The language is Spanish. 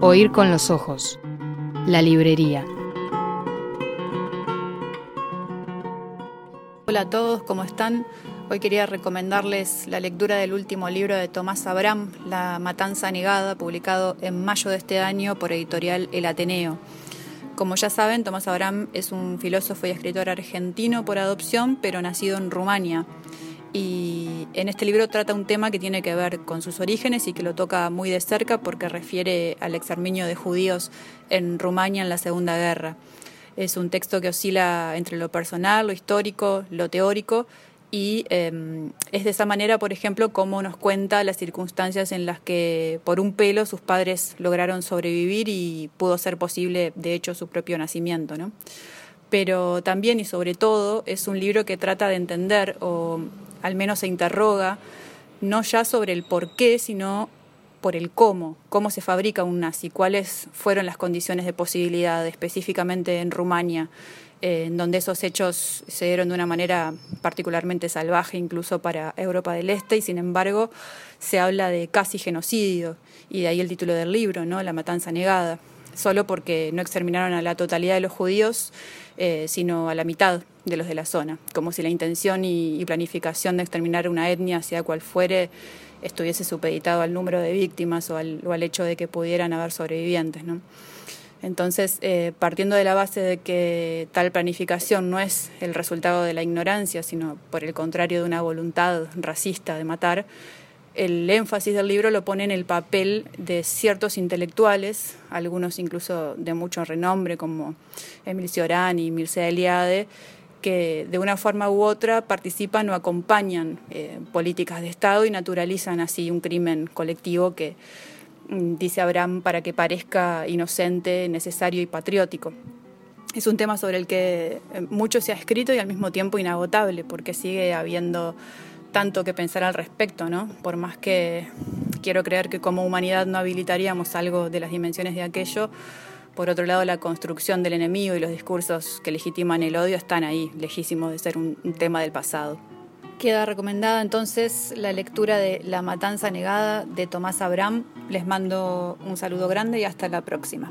Oír con los ojos. La librería. Hola a todos, ¿cómo están? Hoy quería recomendarles la lectura del último libro de Tomás Abraham, La Matanza Negada, publicado en mayo de este año por editorial El Ateneo. Como ya saben, Tomás Abraham es un filósofo y escritor argentino por adopción, pero nacido en Rumania. Y en este libro trata un tema que tiene que ver con sus orígenes y que lo toca muy de cerca porque refiere al exterminio de judíos en Rumania en la Segunda Guerra. Es un texto que oscila entre lo personal, lo histórico, lo teórico y em, es de esa manera, por ejemplo, como nos cuenta las circunstancias en las que por un pelo sus padres lograron sobrevivir y pudo ser posible, de hecho, su propio nacimiento. ¿no? Pero también y sobre todo es un libro que trata de entender, o al menos se interroga, no ya sobre el por qué, sino por el cómo, cómo se fabrica un nazi, cuáles fueron las condiciones de posibilidad, específicamente en Rumania, en donde esos hechos se dieron de una manera particularmente salvaje incluso para Europa del Este y sin embargo se habla de casi genocidio y de ahí el título del libro, ¿no? La matanza negada, solo porque no exterminaron a la totalidad de los judíos, eh, sino a la mitad de los de la zona, como si la intención y, planificación de exterminar una etnia, sea cual fuere, estuviese supeditado al número de víctimas o al, hecho de que pudieran haber sobrevivientes. Entonces, eh, partiendo de la base de que tal planificación no es el resultado de la ignorancia, sino por el contrario de una voluntad racista de matar, el énfasis del libro lo pone en el papel de ciertos intelectuales, algunos incluso de mucho renombre, como Emil Cioran y Mircea Eliade, que de una forma u otra participan o acompañan eh, políticas de Estado y naturalizan así un crimen colectivo que Mm, dice Abraham, para que parezca inocente, necesario y patriótico. Es un tema sobre el que eh, mucho se ha escrito y al mismo tiempo inagotable, porque sigue habiendo tanto que pensar al respecto, ¿no? Por más que quiero creer que como humanidad no habilitaríamos algo de las dimensiones de aquello, por otro lado la construcción del enemigo y los discursos que legitiman el odio están ahí, lejísimos de ser un tema del pasado. Queda recomendada entonces la lectura de La Matanza Negada de Tomás Abraham. Les mando un saludo grande y hasta la próxima.